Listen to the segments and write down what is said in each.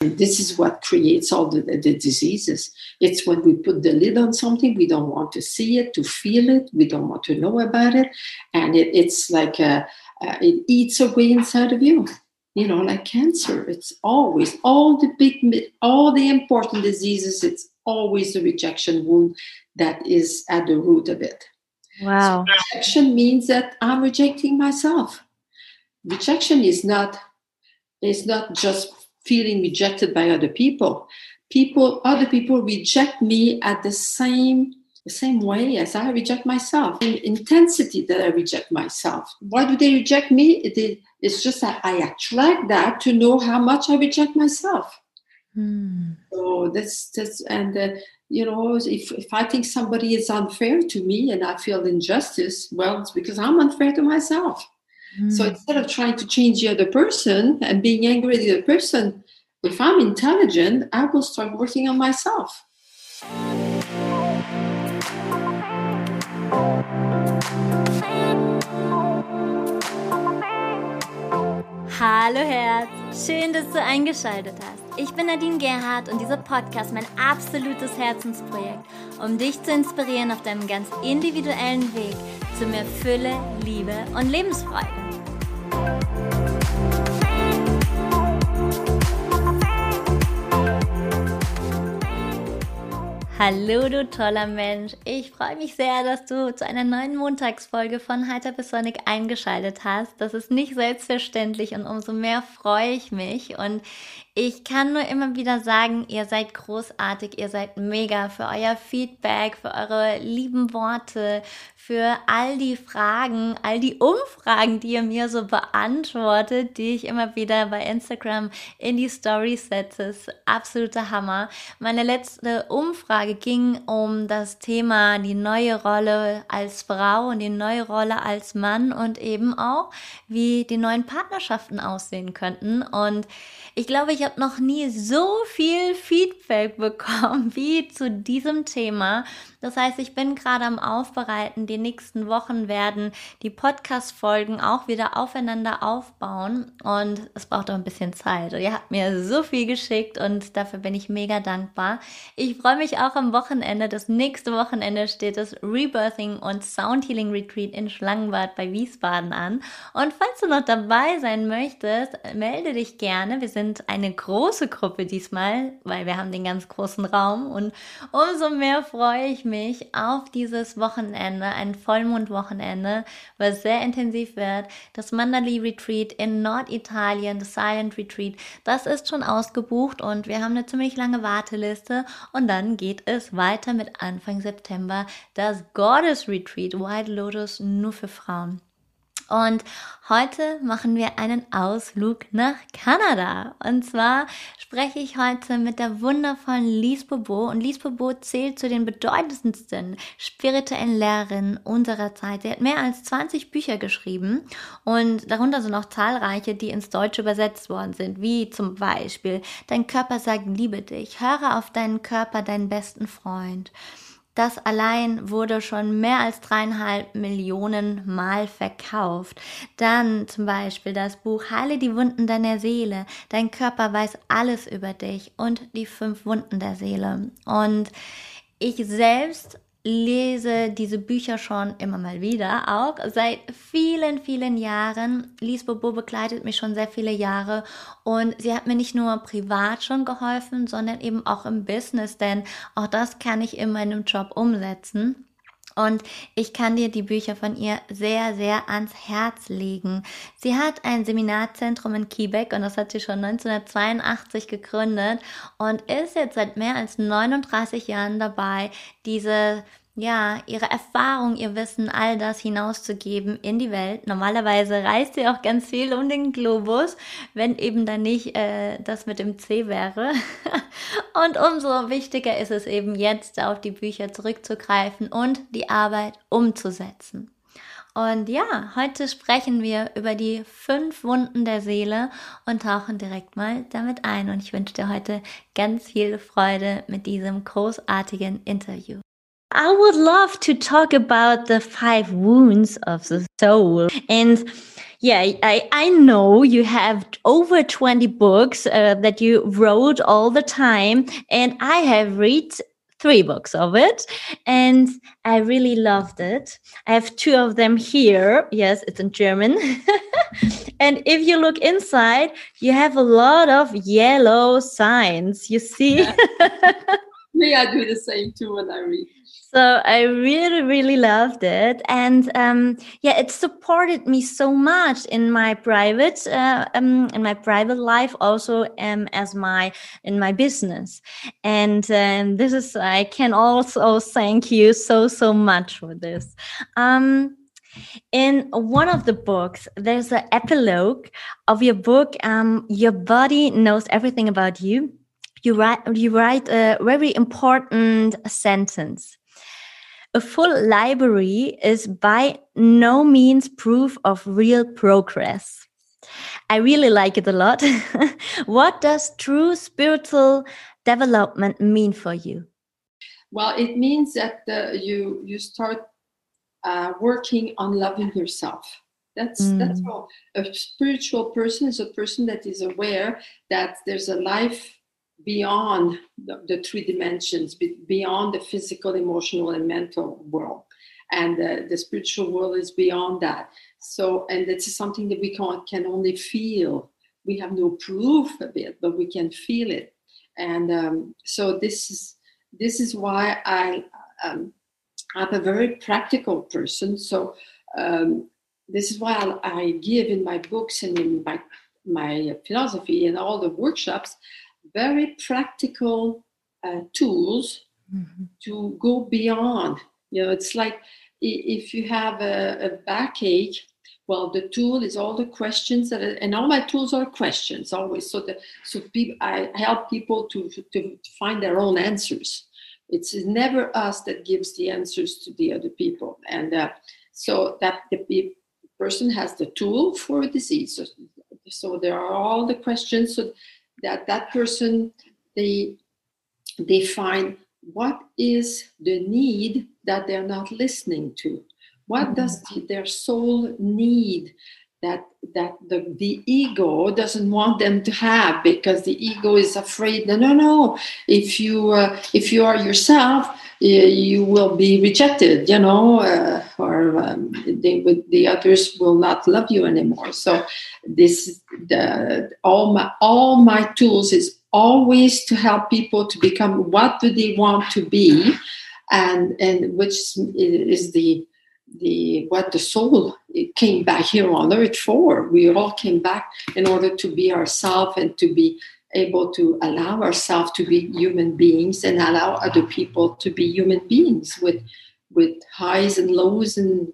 This is what creates all the, the diseases. It's when we put the lid on something, we don't want to see it, to feel it, we don't want to know about it. And it, it's like a, uh, it eats away inside of you you know like cancer it's always all the big all the important diseases it's always the rejection wound that is at the root of it wow so rejection means that i'm rejecting myself rejection is not is not just feeling rejected by other people people other people reject me at the same the same way as I reject myself, in intensity that I reject myself. Why do they reject me? It, it's just that I attract that to know how much I reject myself. Hmm. So that's that's and uh, you know if if I think somebody is unfair to me and I feel injustice, well, it's because I'm unfair to myself. Hmm. So instead of trying to change the other person and being angry at the other person, if I'm intelligent, I will start working on myself. Hallo Herz, schön, dass du eingeschaltet hast. Ich bin Nadine Gerhardt und dieser Podcast mein absolutes Herzensprojekt, um dich zu inspirieren auf deinem ganz individuellen Weg zu mehr Fülle, Liebe und Lebensfreude. Hallo, du toller Mensch. Ich freue mich sehr, dass du zu einer neuen Montagsfolge von Heiter bis Sonic eingeschaltet hast. Das ist nicht selbstverständlich und umso mehr freue ich mich. Und ich kann nur immer wieder sagen, ihr seid großartig, ihr seid mega für euer Feedback, für eure lieben Worte, für all die Fragen, all die Umfragen, die ihr mir so beantwortet, die ich immer wieder bei Instagram in die Stories setze. Ist absoluter Hammer. Meine letzte Umfrage ging um das Thema die neue Rolle als Frau und die neue Rolle als Mann und eben auch, wie die neuen Partnerschaften aussehen könnten. Und ich glaube, ich habe noch nie so viel Feedback bekommen wie zu diesem Thema. Das heißt, ich bin gerade am Aufbereiten. Die nächsten Wochen werden die Podcast-Folgen auch wieder aufeinander aufbauen. Und es braucht auch ein bisschen Zeit. Und ihr habt mir so viel geschickt und dafür bin ich mega dankbar. Ich freue mich auch am Wochenende. Das nächste Wochenende steht das Rebirthing und Sound Healing Retreat in Schlangenbad bei Wiesbaden an. Und falls du noch dabei sein möchtest, melde dich gerne. Wir sind eine große Gruppe diesmal, weil wir haben den ganz großen Raum. Und umso mehr freue ich mich, mich auf dieses Wochenende, ein Vollmondwochenende, was sehr intensiv wird. Das Mandali Retreat in Norditalien, das Silent Retreat, das ist schon ausgebucht und wir haben eine ziemlich lange Warteliste. Und dann geht es weiter mit Anfang September das Goddess Retreat, White Lotus nur für Frauen. Und heute machen wir einen Ausflug nach Kanada. Und zwar spreche ich heute mit der wundervollen Lise Bobo. Und Lise Bobo zählt zu den bedeutendsten spirituellen Lehrerinnen unserer Zeit. Sie hat mehr als 20 Bücher geschrieben und darunter sind auch zahlreiche, die ins Deutsche übersetzt worden sind, wie zum Beispiel Dein Körper sagt Liebe dich, höre auf deinen Körper, deinen besten Freund. Das allein wurde schon mehr als dreieinhalb Millionen Mal verkauft. Dann zum Beispiel das Buch Heile die Wunden deiner Seele. Dein Körper weiß alles über dich und die fünf Wunden der Seele. Und ich selbst lese diese Bücher schon immer mal wieder, auch seit vielen, vielen Jahren. Lise Bobo begleitet mich schon sehr viele Jahre und sie hat mir nicht nur privat schon geholfen, sondern eben auch im Business, denn auch das kann ich in meinem Job umsetzen. Und ich kann dir die Bücher von ihr sehr, sehr ans Herz legen. Sie hat ein Seminarzentrum in Quebec und das hat sie schon 1982 gegründet und ist jetzt seit mehr als 39 Jahren dabei, diese ja, ihre Erfahrung, ihr Wissen, all das hinauszugeben in die Welt. Normalerweise reist sie auch ganz viel um den Globus, wenn eben dann nicht äh, das mit dem C wäre. und umso wichtiger ist es eben jetzt, auf die Bücher zurückzugreifen und die Arbeit umzusetzen. Und ja, heute sprechen wir über die fünf Wunden der Seele und tauchen direkt mal damit ein. Und ich wünsche dir heute ganz viel Freude mit diesem großartigen Interview. I would love to talk about the five wounds of the soul. And yeah, I, I know you have over 20 books uh, that you wrote all the time. And I have read three books of it and I really loved it. I have two of them here. Yes, it's in German. and if you look inside, you have a lot of yellow signs. You see? Yeah. Me, I do the same too when I read. So I really, really loved it, and um, yeah, it supported me so much in my private, uh, um, in my private life, also um, as my in my business. And um, this is I can also thank you so so much for this. Um, in one of the books, there's an epilogue of your book. Um, your body knows everything about you. You write you write a very important sentence a full library is by no means proof of real progress. I really like it a lot. what does true spiritual development mean for you? Well, it means that uh, you you start uh, working on loving yourself. That's mm. that's all. A spiritual person is a person that is aware that there's a life beyond the, the three dimensions, beyond the physical, emotional, and mental world. And uh, the spiritual world is beyond that. So, and is something that we can, can only feel. We have no proof of it, but we can feel it. And um, so this is this is why I um, I'm a very practical person. So um, this is why I, I give in my books and in my my philosophy and all the workshops very practical uh, tools mm-hmm. to go beyond. You know, it's like if you have a, a backache, well, the tool is all the questions that, and all my tools are questions always. So that so people, I help people to to find their own answers. It's never us that gives the answers to the other people, and uh, so that the person has the tool for a disease. So, so there are all the questions. So that that person they they find what is the need that they're not listening to. What mm-hmm. does their soul need that that the, the ego doesn't want them to have because the ego is afraid? No no no. If you uh, if you are yourself you will be rejected you know uh, or um, they the others will not love you anymore so this the all my all my tools is always to help people to become what do they want to be and and which is the the what the soul came back here on earth for. We all came back in order to be ourselves and to be able to allow ourselves to be human beings and allow other people to be human beings with with highs and lows and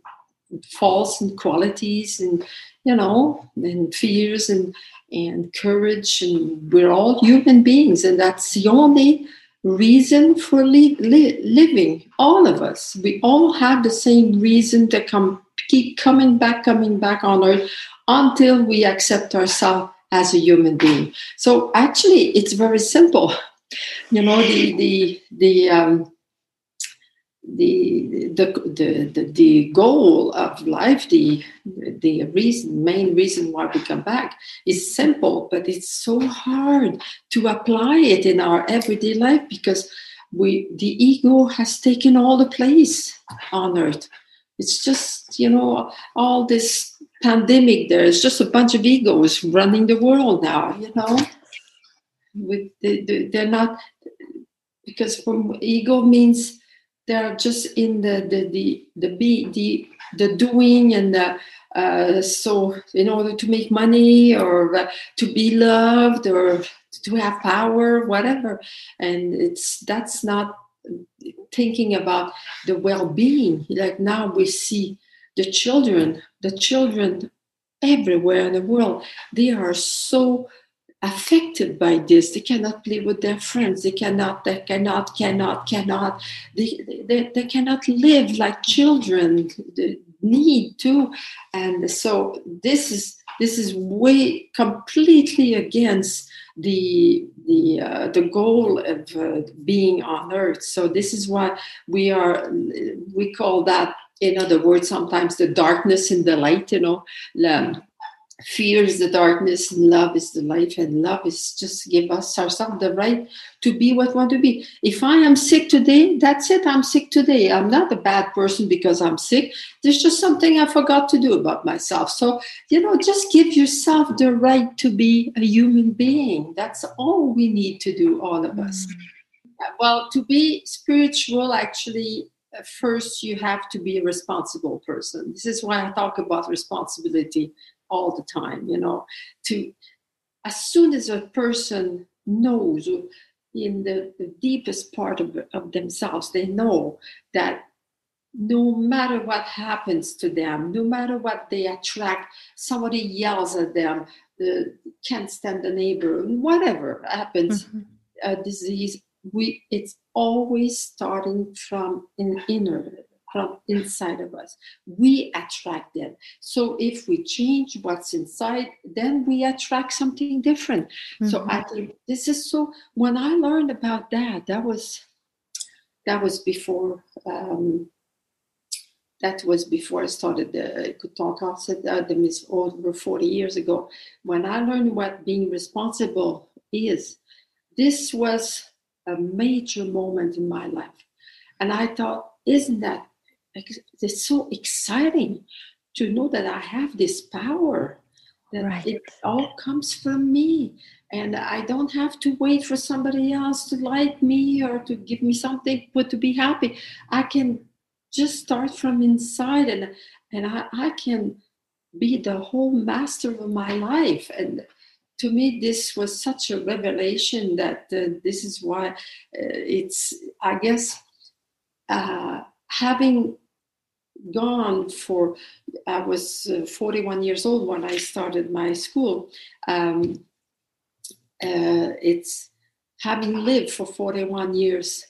faults and qualities and you know and fears and and courage. And we're all human beings and that's the only reason for li- li- living all of us. We all have the same reason to come keep coming back coming back on earth until we accept ourselves as a human being so actually it's very simple you know the the the um, the, the, the, the, the goal of life, the, the reason, main reason why we come back is simple, but it's so hard to apply it in our everyday life because we, the ego has taken all the place on earth. It's just, you know, all this pandemic, there's just a bunch of egos running the world now, you know. With the, they're not, because from ego means they're just in the the the the be the the doing and the uh, so in order to make money or uh, to be loved or to have power whatever and it's that's not thinking about the well-being like now we see the children the children everywhere in the world they are so affected by this. They cannot play with their friends. They cannot, they cannot, cannot, cannot. They, they, they cannot live like children they need to. And so this is this is way completely against the the uh, the goal of uh, being on earth so this is why we are we call that in other words sometimes the darkness in the light you know fear is the darkness and love is the light and love is just give us ourselves the right to be what we want to be. If i am sick today that's it i'm sick today. I'm not a bad person because i'm sick. There's just something i forgot to do about myself. So you know just give yourself the right to be a human being. That's all we need to do all of us. Mm-hmm. well to be spiritual actually first you have to be a responsible person this is why i talk about responsibility all the time you know to as soon as a person knows in the, the deepest part of, of themselves they know that no matter what happens to them no matter what they attract somebody yells at them the, can't stand the neighbor whatever happens mm-hmm. a disease we it's always starting from an inner from inside of us. We attract them. So if we change what's inside, then we attract something different. Mm-hmm. So I think this is so. When I learned about that, that was that was before. Um, that was before I started the Couture Concept, uh, the Miss over 40 years ago. When I learned what being responsible is, this was a major moment in my life. And I thought, isn't that it's so exciting to know that I have this power, that right. it all comes from me. And I don't have to wait for somebody else to like me or to give me something but to be happy. I can just start from inside and and I, I can be the whole master of my life. And to me, this was such a revelation that uh, this is why uh, it's, I guess, uh, having gone for i was uh, 41 years old when i started my school um, uh, it's having lived for 41 years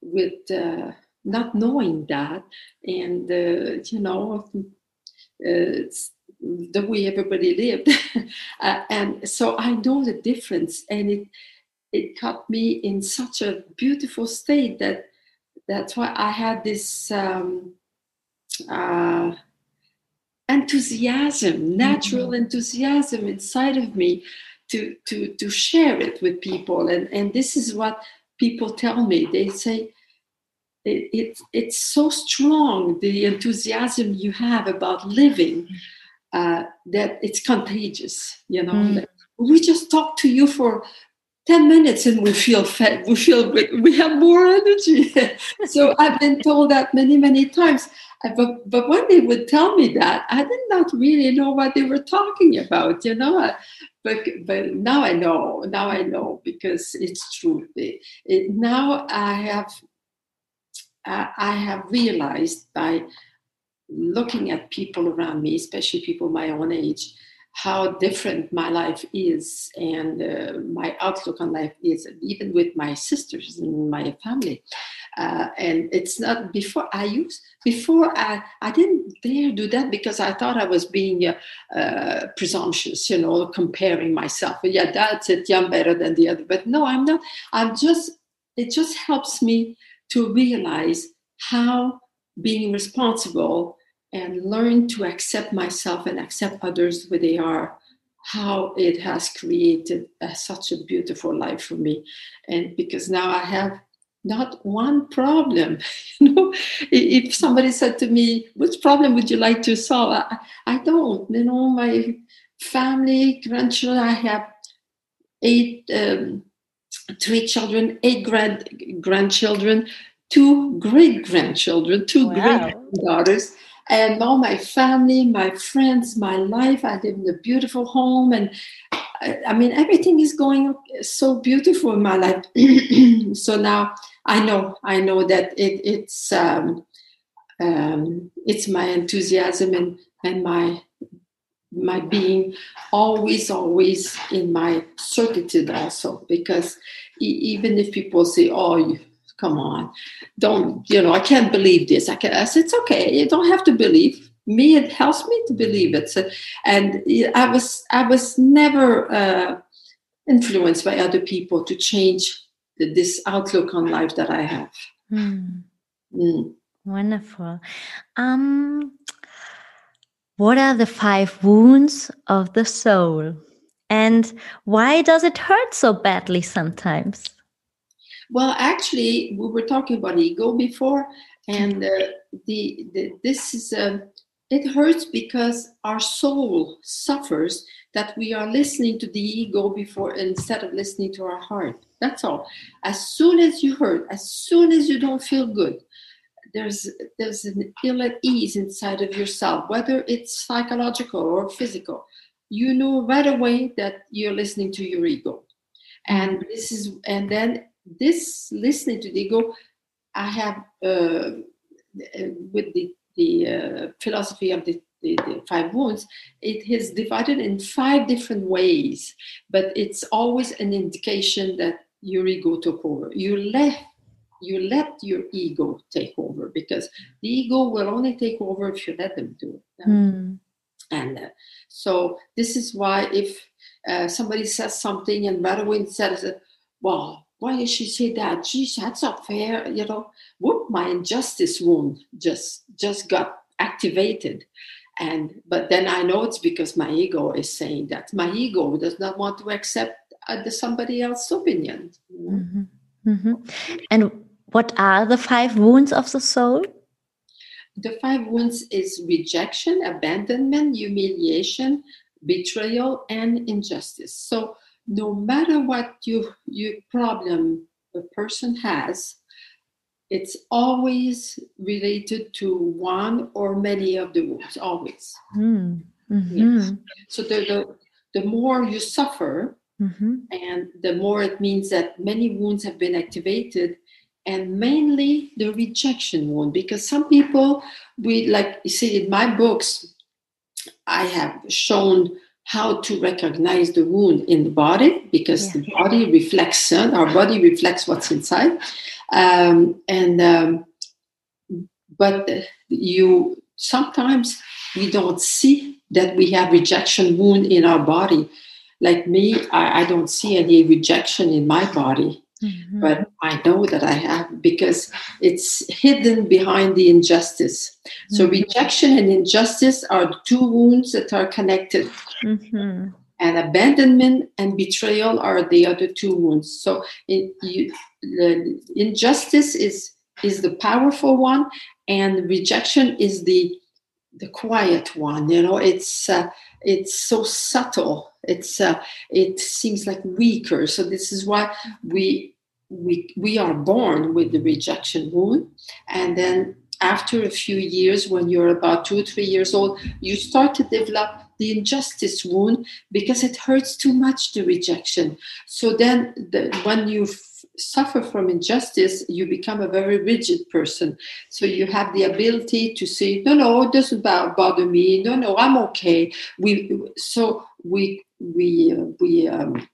with uh, not knowing that and you know it's the way everybody lived uh, and so i know the difference and it it got me in such a beautiful state that that's why i had this um, uh, enthusiasm, natural mm-hmm. enthusiasm inside of me to, to, to share it with people. And, and this is what people tell me. They say, it, it, it's so strong, the enthusiasm you have about living, uh, that it's contagious, you know. Mm. We just talk to you for 10 minutes and we feel fed we feel we have more energy so i've been told that many many times but, but when they would tell me that i did not really know what they were talking about you know but but now i know now i know because it's true it, it, now i have i have realized by looking at people around me especially people my own age how different my life is and uh, my outlook on life is, even with my sisters and my family. Uh, and it's not before I used before I I didn't dare do that because I thought I was being uh, uh, presumptuous, you know, comparing myself. Yeah, that's it. Yeah, I'm better than the other. But no, I'm not. I'm just. It just helps me to realize how being responsible and learn to accept myself and accept others where they are how it has created a, such a beautiful life for me. And because now i have not one problem you know? If somebody said to me which problem would you like to solve? I, I don't you know? My family grandchildren i have eight um, three children eight grand grandchildren two great grandchildren two wow. great daughters and all my family, my friends, my life. I live in a beautiful home, and I, I mean everything is going so beautiful in my life. so now I know, I know that it, it's um, um, it's my enthusiasm and and my my being always always in my certitude also because even if people say oh you come on don't you know i can't believe this i can i said it's okay you don't have to believe me it helps me to believe it so, and i was i was never uh, influenced by other people to change the, this outlook on life that I have. Mm. Mm. Wonderful. Um, what are the five wounds of the soul? And why does it hurt so badly sometimes? Well, actually, we were talking about ego before, and uh, the, the, this is uh, it hurts because our soul suffers that we are listening to the ego before instead of listening to our heart. That's all. As soon as you hurt, as soon as you don't feel good, there's there's an ill at ease inside of yourself, whether it's psychological or physical. You know right away that you're listening to your ego, and this is and then this listening to the ego, I have uh, with the the uh, philosophy of the the, the, five wounds, it is divided in five different ways, but it's always an indication that your ego took over. You left you let your ego take over because the ego will only take over if you let them do it. Mm. And uh, so this is why if uh, somebody says something and away says, "Well, why did she say that? Geez, that's not fair," you know. Whoop! My injustice wound just just got activated, and but then I know it's because my ego is saying that. My ego does not want to accept uh, the somebody else's opinion. Mm-hmm. Mm-hmm. And what are the five wounds of the soul? The five wounds is rejection, abandonment, humiliation, betrayal, and injustice. So no matter what you your problem a person has, it's always related to one or many of the wounds. Always. Mm. Mm-hmm. Yes. So the, the the more you suffer, mm-hmm. and the more it means that many wounds have been activated, and mainly the rejection wound because some people we like you see in my books i have shown how to recognize the wound in the body because yeah. the body reflects uh, our body reflects what's inside. Um, and um, but you sometimes we don't see that we have rejection wound in our body. Like me I, I don't see any rejection in my body Mm-hmm. But I know that I have because it's hidden behind the injustice. Mm-hmm. So, rejection and injustice are two wounds that are connected. Mm-hmm. And abandonment and betrayal are the other two wounds. So, you, the injustice is is the powerful one, and rejection is the the quiet one. You know, it's uh, it's so subtle it's uh, it seems like weaker so this is why we we we are born with the rejection wound. And then after a few years when you're about two or three years old you start to develop the injustice wound because it hurts too much the rejection. So then the, when you f- suffer from injustice you become a very rigid person. So you have the ability to say no no it doesn't bother me. No no i'm okay. We so we we uh, we um,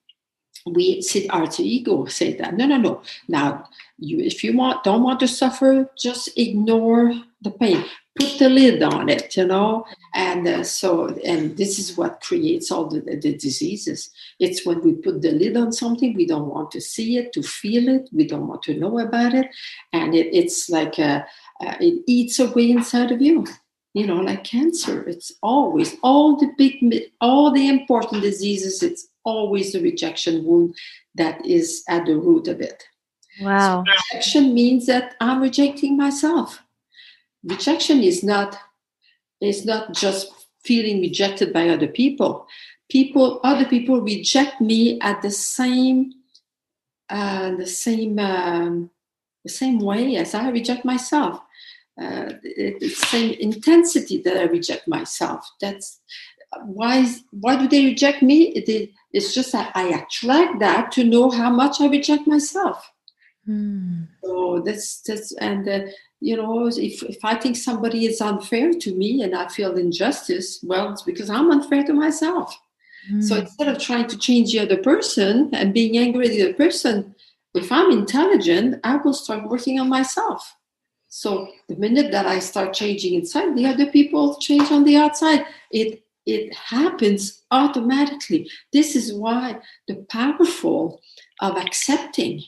we see our ego say that. No no no. Now you if you want don't want to suffer just ignore the pain. Put the lid on it you know? And uh, so and this is what creates all the, the diseases. It's when we put the lid on something we don't want to see it to feel it we don't want to know about it. And it, it's like a, uh, it eats away inside of you you know like cancer. It's always all the big all the important diseases it's always the rejection wound that is at the root of it. Wow. So rejection means that I'm rejecting myself. Rejection is not is not just feeling rejected by other people. People, other people reject me at the same uh, the same um, the same way as I reject myself. Uh, the same intensity that I reject myself. That's why why do they reject me? It, it's just that i attract that to know how much i reject myself. Mm. so that's that's and uh, you know if, if i think somebody is unfair to me and i feel injustice well it's because i'm unfair to myself. Mm. so instead of trying to change the other person and being angry at the other person if i'm intelligent i will start working on myself. So the minute that i start changing inside the other people change on the outside. It it happens automatically. This is why the powerful of accepting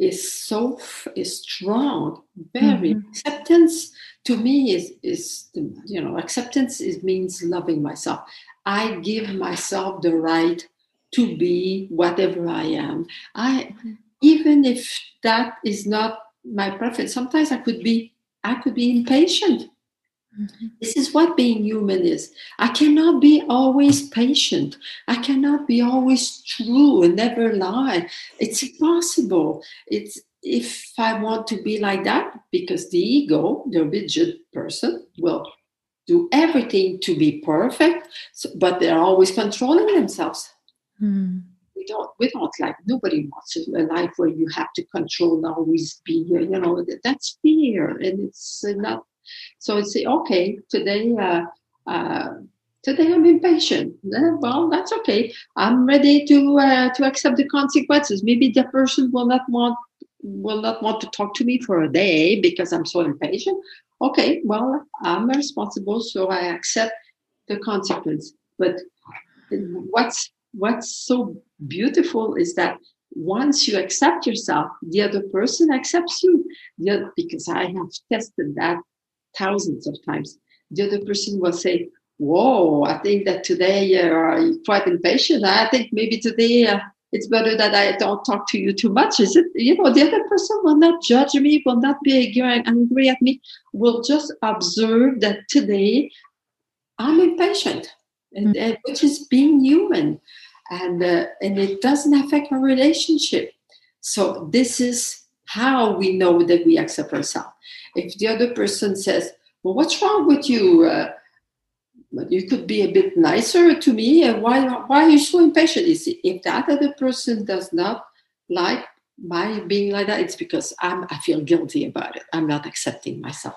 is so is strong. Very mm-hmm. acceptance to me is is you know acceptance is means loving myself. I give myself the right to be whatever I am. I mm-hmm. even if that is not my preference. Sometimes I could be I could be impatient Mm-hmm. This is what being human is. I cannot be always patient. I cannot be always true and never lie. It's impossible. It's if I want to be like that, because the ego, the rigid person, will do everything to be perfect, so, but they're always controlling themselves. Mm. We don't. We don't like. Nobody wants a life where you have to control, always be. You know, that's fear, and it's not so I say, okay, today, uh, uh, today I'm impatient. Well, that's okay. I'm ready to uh, to accept the consequences. Maybe the person will not want will not want to talk to me for a day because I'm so impatient. Okay, well, I'm responsible, so I accept the consequence. But what's what's so beautiful is that once you accept yourself, the other person accepts you. The, because I have tested that thousands of times. The other person will say, Whoa, I think that today uh, you're quite impatient. I think maybe today uh, it's better that I don't talk to you too much. Is it, you know, the other person will not judge me, will not be angry at me, will just observe that today I'm impatient, and, mm-hmm. and which is being human. And, uh, and it doesn't affect our relationship. So this is how we know that we accept ourselves if the other person says, well, what's wrong with you? Uh, you could be a bit nicer to me. And why, why are you so impatient? You see, if that other person does not like my being like that, it's because I'm, I feel guilty about it. I'm not accepting myself.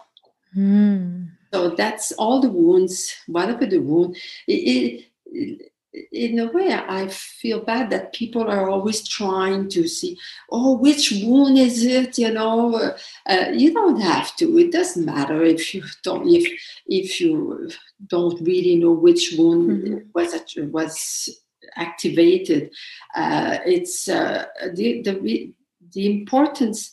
Mm. So that's all the wounds, whatever the wound. It, it, in a way, I feel bad that people are always trying to see, oh, which wound is it? You know, uh, you don't have to. It doesn't matter if you don't if if you don't really know which wound mm-hmm. was was activated. Uh, it's uh, the the the importance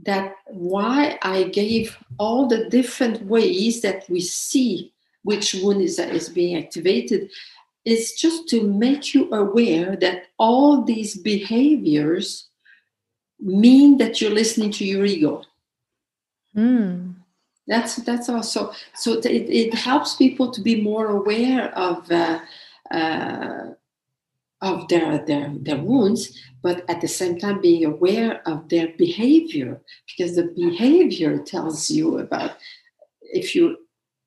that why I gave all the different ways that we see which wound is, is being activated is just to make you aware that all these behaviors mean that you're listening to your ego. Mm. That's that's also so it, it helps people to be more aware of uh, uh, of their, their their wounds, but at the same time being aware of their behavior because the behavior tells you about if you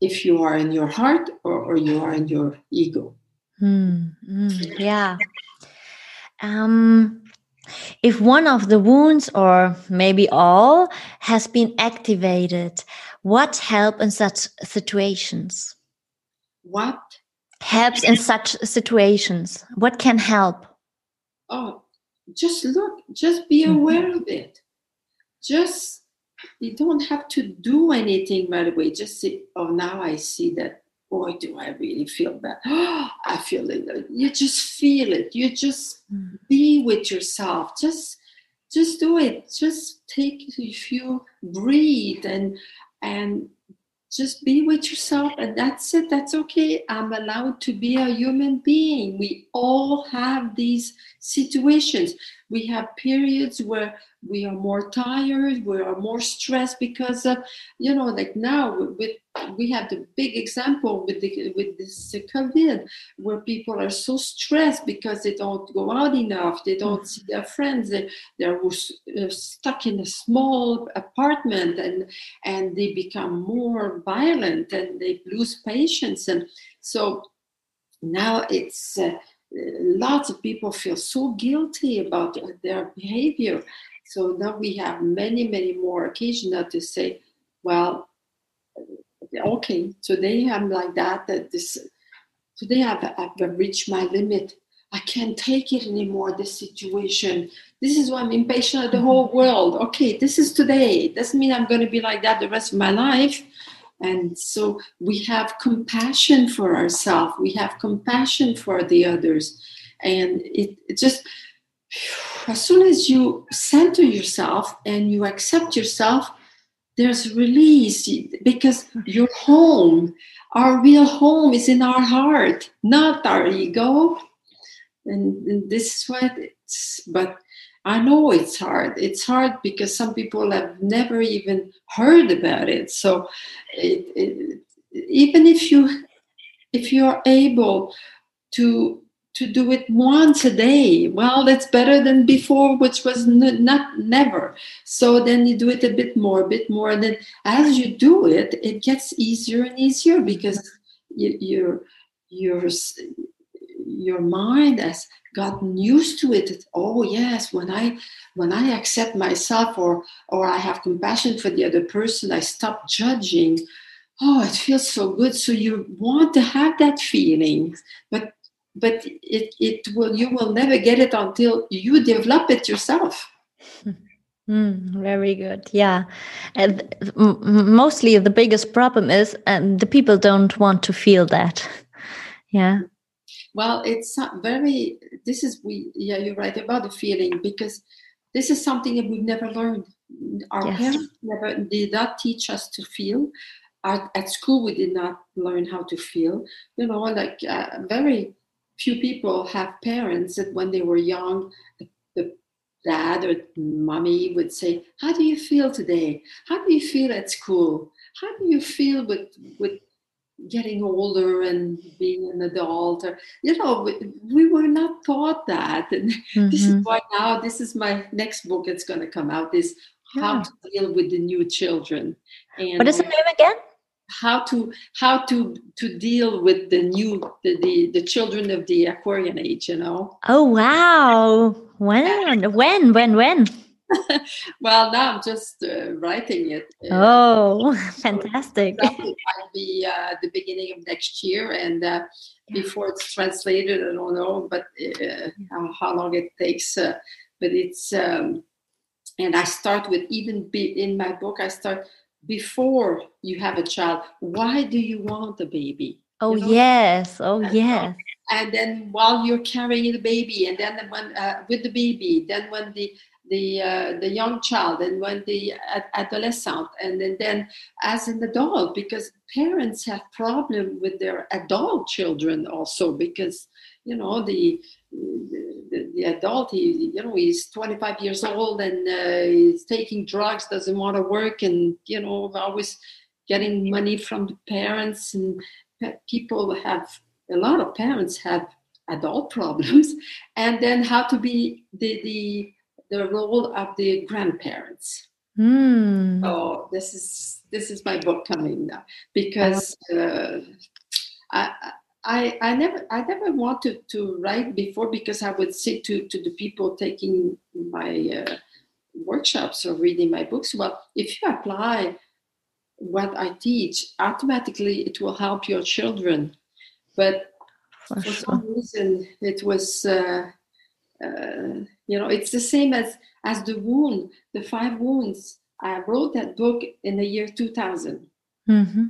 if you are in your heart or, or you are in your ego. Mm, mm, yeah. Um, if one of the wounds, or maybe all, has been activated, what help in such situations? What helps in such situations? What can help? Oh, just look, just be mm-hmm. aware mm -hmm. of it. Just you don't have to do anything right away. Just say, oh, now I see that boy, do I really feel bad. I feel it. You just feel it. You just mm. be with yourself. Just just do it. Just take a few breathe and and just be with yourself and that's it that's okay i'm allowed to be a human being we all have these situations we have periods where we are more tired we are more stressed because of you know like now with we have the big example with the with this covid where people are so stressed because they don't go out enough they don't see their friends they, they're uh, stuck in a small apartment and and they become more violent and they lose patience. And so now it's uh, lots of people feel so guilty about their behavior. So now we have many, many more occasions to say, well, okay, today I'm like that. That this today I've, I've reached my limit. I can't take it anymore. This situation. This is why I'm impatient at the whole world. Okay, this is today. Doesn't mean I'm going to be like that the rest of my life. And so we have compassion for ourselves we have compassion for the others. And it, it just as soon as you center yourself and you accept yourself there's release because your home our real home is in our heart not our ego. And, and this is what it's but i know it's hard. It's hard because some people have never even heard about it. So it, it, even if you if you're able to to do it once a day well that's better than before which was n- not never. So then you do it a bit more a bit more and then as you do it it gets easier and easier because you, your your your mind has gotten used to it oh yes when i when i accept myself or or i have compassion for the other person i stop judging oh it feels so good so you want to have that feeling but but it, it will you will never get it until you develop it yourself Mm, very good. Yeah. And mostly the biggest problem is um, the people don't want to feel that. Yeah. Well, it's very, this is, we, yeah, you're right about the feeling because this is something that we've never learned. Our yes. parents never did not teach us to feel. At, at school, we did not learn how to feel. You know, like uh, very few people have parents that when they were young, the, the dad or mommy would say, How do you feel today? How do you feel at school? How do you feel with, with getting older and being an adult? Or, you know, we, we were not taught that. And mm-hmm. this is mm-hmm. why now, this is my next book that's going to come out is yeah. How to Deal with the New Children. And what is the name again? how to how to to deal with the new the, the the children of the aquarian age you know oh wow when when when when well now i'm just uh, writing it uh, oh fantastic. might be uh, the beginning of next year and uh, before it's translated i don't know but uh, how, long it takes uh, but it's um, and i start with even be, in my book i start before you have a child why do you want a baby? Oh you know? yes. Oh yes. and then while you're carrying the baby and then when uh, with the baby then when the the uh, the young child and when the adolescent and then, then as an adult because parents have problem with their adult children also because you know the the, the adult he you know he's 25 years old and uh, he's taking drugs doesn't want to work and you know always getting money from the parents and people have a lot of parents have adult problems. And then how to be the the the role of the grandparents mm. so this is this is my book coming now because uh, I, I, I never I never wanted to write before because I would say to, to the people taking my uh, workshops or reading my books, well, if you apply what I teach, automatically it will help your children. But for, for some reason, it was, uh, uh, you know, it's the same as as the wound, the five wounds. I wrote that book in the year 2000. Mm-hmm.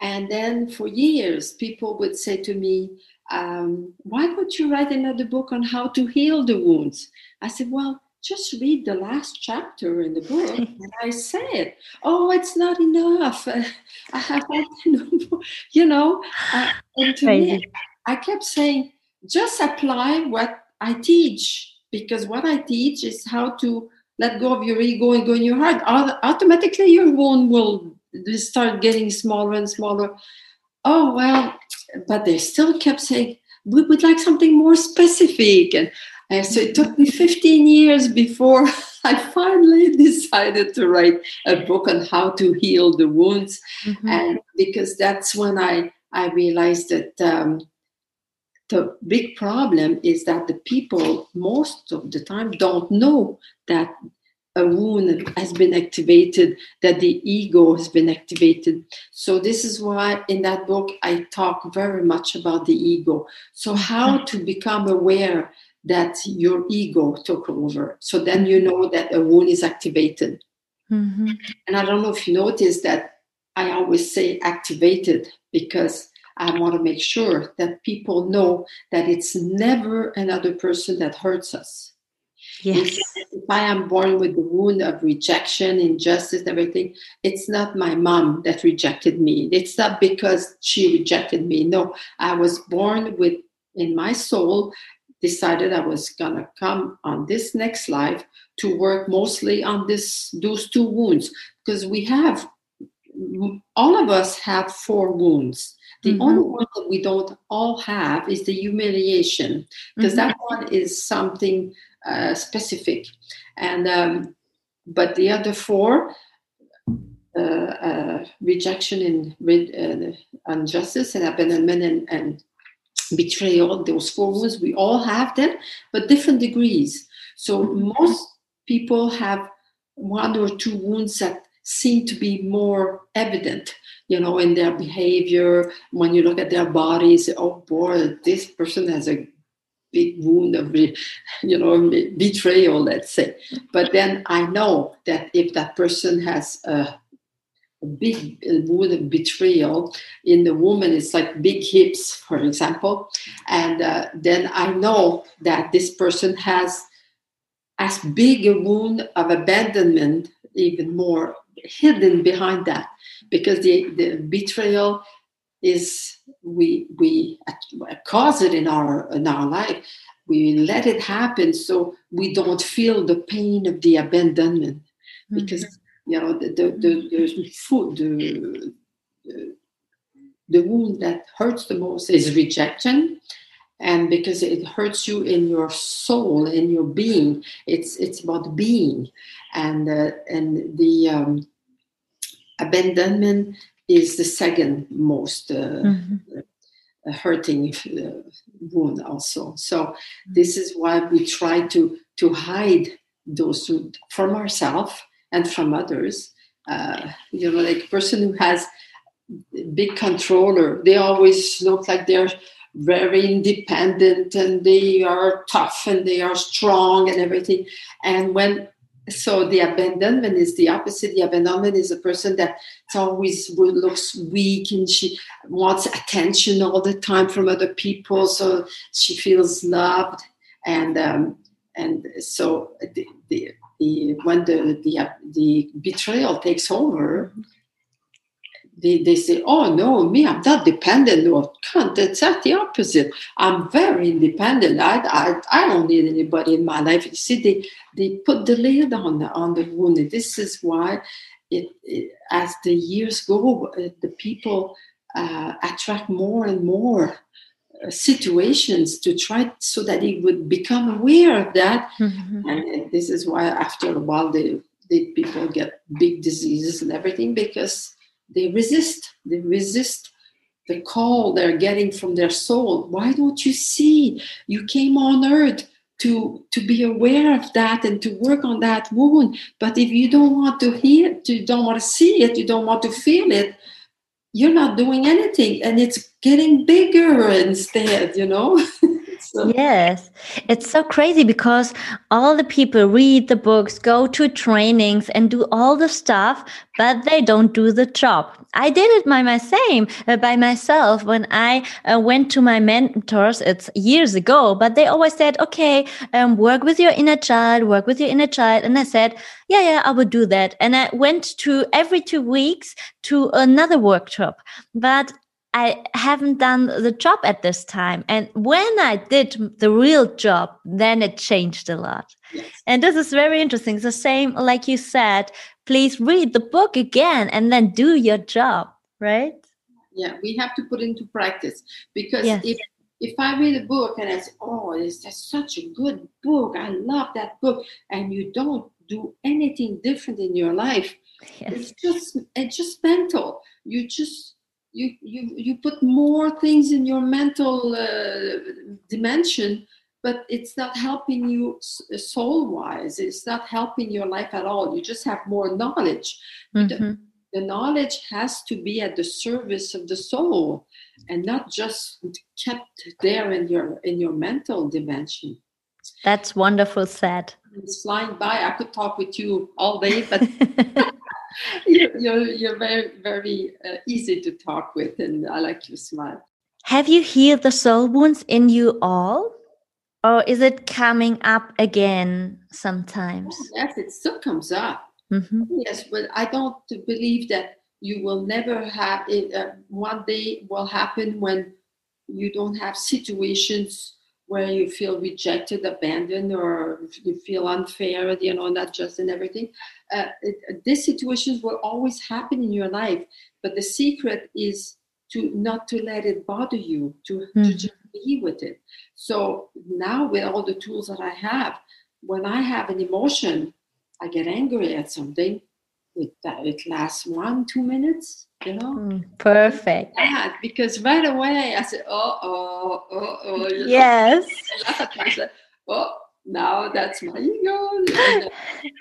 And then for years, people would say to me, um, Why don't you write another book on how to heal the wounds? I said, Well, just read the last chapter in the book. and I said, Oh, it's not enough. I have you know. Uh, and to me, I kept saying, Just apply what I teach, because what I teach is how to let go of your ego and go in your heart. Automatically, your wound will start getting smaller and smaller. Oh, well, but they still kept saying, we would like something more specific. And, so it took me 15 years before I finally decided to write a book on how to heal the wounds. Mm-hmm. And because that's when I, I realized that um, the big problem is that the people most of the time don't know that a wound has been activated, that the ego has been activated. So, this is why in that book I talk very much about the ego. So, how to become aware that your ego took over. So, then you know that a wound is activated. Mm-hmm. And I don't know if you noticed that I always say activated because I want to make sure that people know that it's never another person that hurts us. Yes. If I am born with the wound of rejection, injustice, everything, it's not my mom that rejected me. It's not because she rejected me. No, I was born with in my soul, decided I was gonna come on this next life to work mostly on this those two wounds because we have all of us have four wounds. The mm-hmm. only one that we don't all have is the humiliation, because mm-hmm. that one is something uh, specific. And um, but the other four, uh, uh, rejection and uh, injustice and abandonment and, and betrayal, those four wounds, we all have them, but different degrees. So mm-hmm. most people have one or two wounds that seem to be more evident, you know, in their behavior. When you look at their bodies, oh boy, this person has a big wound of, you know, betrayal, let's say. But then I know that if that person has a, a big wound of betrayal in the woman, it's like big hips, for example, and uh, then I know that this person has as big a wound of abandonment, even more hidden behind that because the, the betrayal is we we cause it in our in our life. We let it happen so we don't feel the pain of the abandonment because mm-hmm. you know the the, the, the food the, the the wound that hurts the most is rejection and because it hurts you in your soul in your being it's it's about being. And uh, and the um, abandonment is the second most uh, mm-hmm. Hurting uh, wound also. So this is why we try to to hide those from ourselves and from others. Uh, you know like a person who has big controller they always look like they're very independent and they are tough and they are strong and everything. And when so the abandonment is the opposite. The abandonment is a person that always looks weak and she wants attention all the time from other people. So she feels loved and um, and so the, the, the when the, the the betrayal takes over they, they say, oh no, me, I'm not dependent. No, can't. It's at the opposite. I'm very independent. I, I, I don't need anybody in my life. You see, they, they put the lid on the, on the wound. This is why it, it as the years go, uh, the people uh, attract more and more uh, situations to try so that they would become aware of that. Mm-hmm. And this is why after a while, the, the people get big diseases and everything because they resist. They resist the call they're getting from their soul. Why don't you see? You came on earth to to be aware of that and to work on that wound. But if you don't want to hear it, you don't want to see it, you don't want to feel it, you're not doing anything, and it's getting bigger instead. You know. So. Yes, it's so crazy because all the people read the books, go to trainings, and do all the stuff, but they don't do the job. I did it by my same uh, by myself when I uh, went to my mentors. It's years ago, but they always said, "Okay, um, work with your inner child, work with your inner child," and I said, "Yeah, yeah, I would do that." And I went to every two weeks to another workshop, but I haven't done the job at this time. And when I did the real job, then it changed a lot. Yes. And this is very interesting. It's the same, like you said, please read the book again and then do your job, right? Yeah, we have to put into practice because yes. if if I read a book and I say, "Oh, it's such a good book. I love that book," and you don't do anything different in your life, yes. it's just it's just mental. You just you you you put more things in your mental uh, dimension but it's not helping you soul wise it's not helping your life at all. You just have more knowledge. Mm-hmm. the, the, knowledge has to be at the service of the soul and not just kept there in your in your mental dimension. That's wonderful said. It's flying by. I could talk with you all day but you're, you're, you're very, very uh, easy to talk with, and I like your smile. Have you healed the soul wounds in you all? Or is it coming up again sometimes? Oh, yes, it still comes up. Mm-hmm. Yes, but I don't believe that you will never have it. Uh, one day will happen when you don't have situations where you feel rejected, abandoned, or you feel unfair, you know, not just and everything. Uh, it, these situations will always happen in your life, but the secret is to not to let it bother you, to, mm-hmm. to just be with it. So now with all the tools that I have, when I have an emotion, I get angry at something, it, it lasts one, two minutes, you know? Mm, perfect. Yeah, because right away I said, oh, oh, oh, oh. Yes. I said, oh, now that's my ego. And,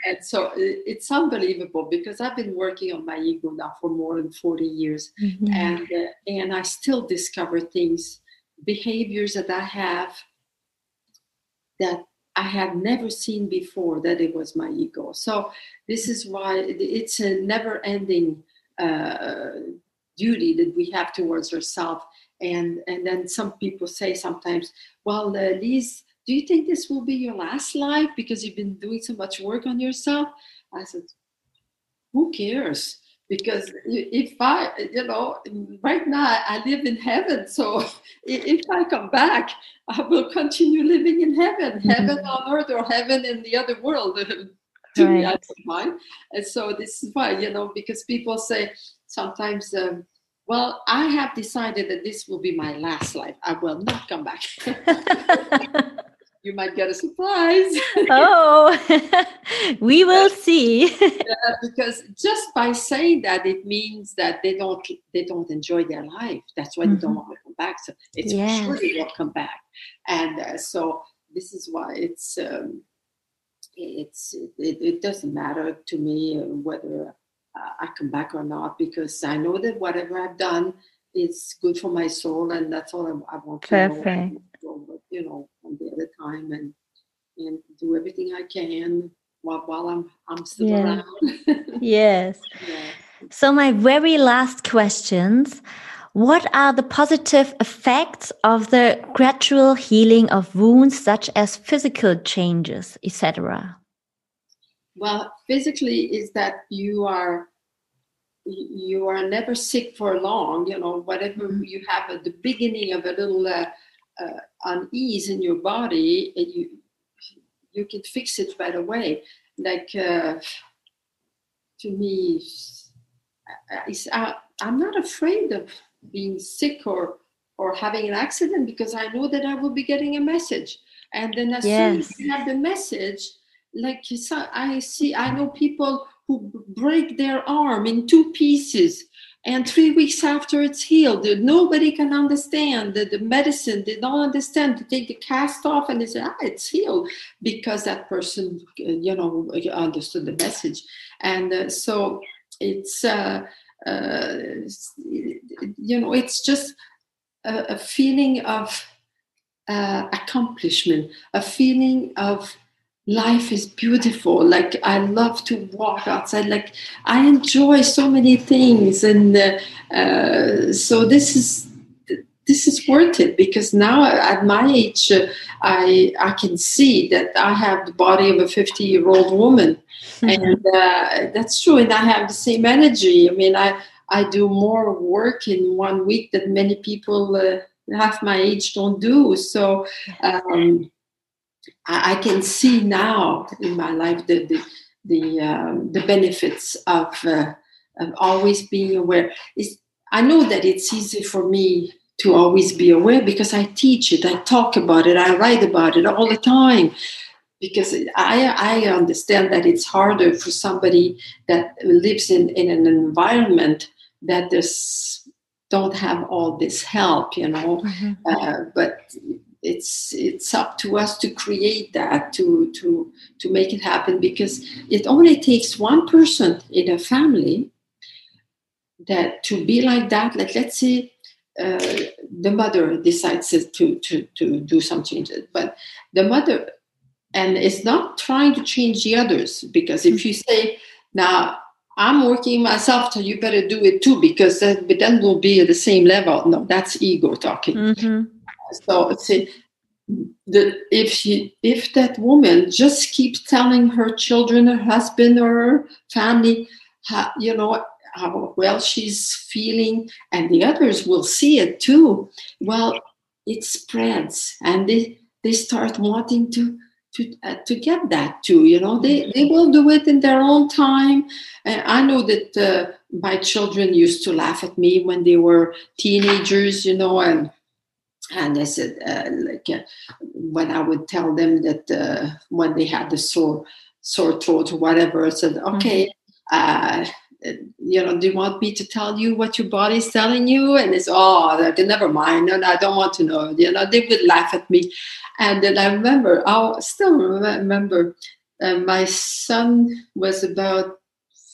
and so it's unbelievable because I've been working on my ego now for more than 40 years. Mm-hmm. And, uh, and I still discover things, behaviors that I have that I had never seen before that it was my ego. So this is why it's a never-ending uh, duty that we have towards ourselves. And and then some people say sometimes, "Well, uh, Lise, do you think this will be your last life because you've been doing so much work on yourself?" I said, "Who cares?" because if I, you know, right now I live in heaven. So if I come back, I will continue living in heaven, mm-hmm. heaven on earth or heaven in the other world. to right. me, I don't. And so this is why, you know, because people say sometimes, um, well, I have decided that this will be my last life. I will not come back. you might get a surprise. oh, we will see. yeah, because just by saying that, it means that they don't they don't enjoy their life. That's why mm-hmm. they don't mm-hmm. want to come back. So it's yes. sure they will come back, and uh, so this is why it's um, it's it, it, doesn't matter to me whether uh, I come back or not because I know that whatever I've done is good for my soul, and that's all I, I want to Perfect. know. You know, from the other time, and and do everything I can while, while I'm I'm still yeah. around. yes. Yeah. So my very last questions. What are the positive effects of the gradual healing of wounds, such as physical changes, etc.? Well, physically is that you are you are never sick for long. You know, whatever mm-hmm. you have at the beginning of a little uh, uh, unease in your body, and you you can fix it right away. Like uh, to me, I, I'm not afraid of being sick or or having an accident because I know that I will be getting a message. And then as yes. soon as you have the message, like I see, I know people who break their arm in two pieces and three weeks after it's healed nobody can understand the, the medicine they don't understand to take the cast off and they say ah it's healed because that person you know understood the message and uh, so it's uh, uh, you know it's just a, a feeling of uh, accomplishment a feeling of life is beautiful. Like i love to walk outside. Like i enjoy so many things and uh, uh, so this is this is worth it because now at my age uh, i i can see that i have the body of a 50 year old woman mm-hmm. and uh, that's true and i have the same energy i mean i i do more work in one week that many people uh, half my age don't do so um, I, I can see now in my life the the the, um, the benefits of, uh, of always being aware. It's, I know that it's easy for me to always be aware because I teach it, I talk about it, I write about it all the time. Because I, I understand that it's harder for somebody that lives in, in an environment that this don't have all this help, you know. Mm-hmm. Uh, but it's it's up to us to create that to to to make it happen because it only takes one person in a family that to be like that like let's say the mother decides to, to to do some changes but the mother and is not trying to change the others because if you say now I'm working myself, so you better do it too, because then, then we'll be at the same level. No, that's ego talking. Mm-hmm. So see, the, if she, if that woman just keeps telling her children, her husband, or her family, how, you know, how well she's feeling, and the others will see it too. Well, it spreads, and they they start wanting to to uh, to get that too. You know, they they will do it in their own time. Uh, I know that uh, my children used to laugh at me when they were teenagers. You know, and and I said uh, like uh, when I would tell them that uh, when they had the sore sore throat or whatever, I said, okay. Mm-hmm you know, do you want me to tell you what your body's telling you? And it's, oh, never mind. No, no, I don't want to know. You know, they would laugh at me. And then I remember, I still remember uh, my son was about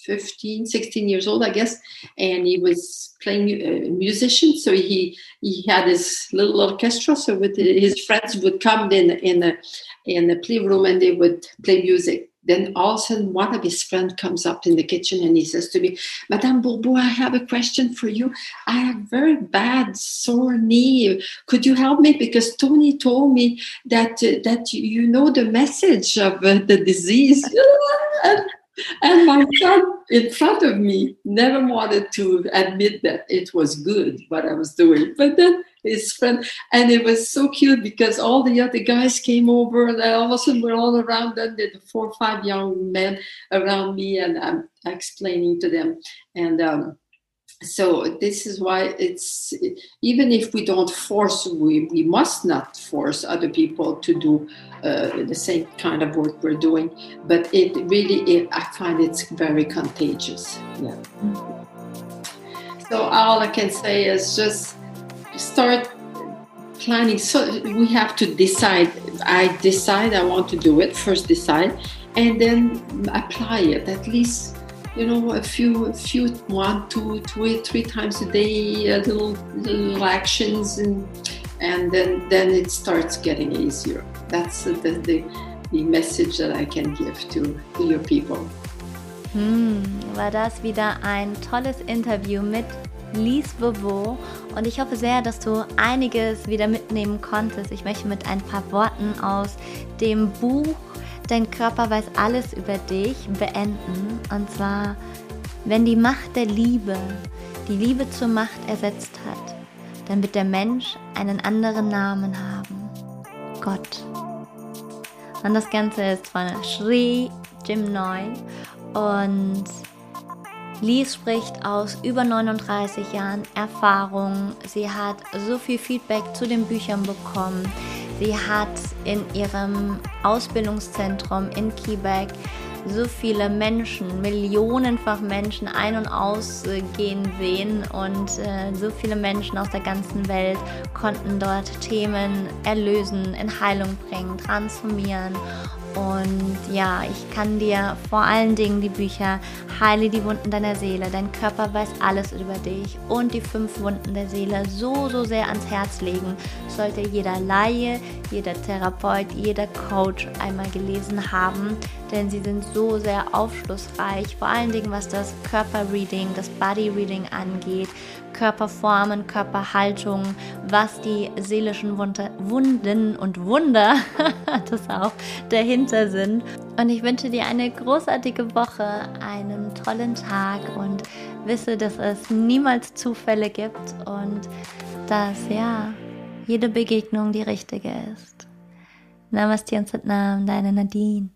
15, 16 years old, I guess, and he was playing a uh, musician. So he he had his little orchestra. So with his friends would come in in a in a playroom and they would play music then all of a sudden one of his friends comes up in the kitchen and he says to me madame bourbeau i have a question for you. I have very bad sore knee. Could you help me? Because tony told me that uh, that you know the message of uh, the disease and, my son in front of me never wanted to admit that it was good what i was doing but then his friend, and it was so cute because all the other guys came over, and all of a sudden we're all around them. There were four or five young men around me, and I'm explaining to them. And um, so this is why it's even if we don't force, we we must not force other people to do uh, the same kind of work we're doing. But it really, it, I find it's very contagious. Yeah. So all I can say is just start planning so we have to decide i decide i want to do it first decide and then apply it at least you know a few a few one two three three times a day a little little actions and and then then it starts getting easier. That's the the, the message that i can give to, to your people. Hmm, war das wieder ein tolles Interview mit Lise Bobo und ich hoffe sehr, dass du einiges wieder mitnehmen konntest. Ich möchte mit ein paar Worten aus dem Buch Dein Körper weiß alles über dich beenden. Und zwar, wenn die Macht der Liebe die Liebe zur Macht ersetzt hat, dann wird der Mensch einen anderen Namen haben. Gott. Und das Ganze ist von Sri Jim Noy und Lies spricht aus über 39 Jahren Erfahrung. Sie hat so viel Feedback zu den Büchern bekommen. Sie hat in ihrem Ausbildungszentrum in Quebec so viele Menschen, millionenfach Menschen ein- und ausgehen sehen und äh, so viele Menschen aus der ganzen Welt konnten dort Themen erlösen, in Heilung bringen, transformieren und ja, ich kann dir vor allen Dingen die Bücher Heile die Wunden deiner Seele, dein Körper weiß alles über dich und die fünf Wunden der Seele so, so sehr ans Herz legen. Sollte jeder Laie, jeder Therapeut, jeder Coach einmal gelesen haben, denn sie sind so sehr aufschlussreich, vor allen Dingen was das Körperreading, das Bodyreading angeht, Körperformen, Körperhaltung, was die seelischen Wunden und Wunder, das auch, dahinter sind. Und ich wünsche dir eine großartige Woche, einen tollen Tag und wisse, dass es niemals Zufälle gibt und dass ja jede Begegnung die richtige ist. Namaste und Satnam, deine Nadine.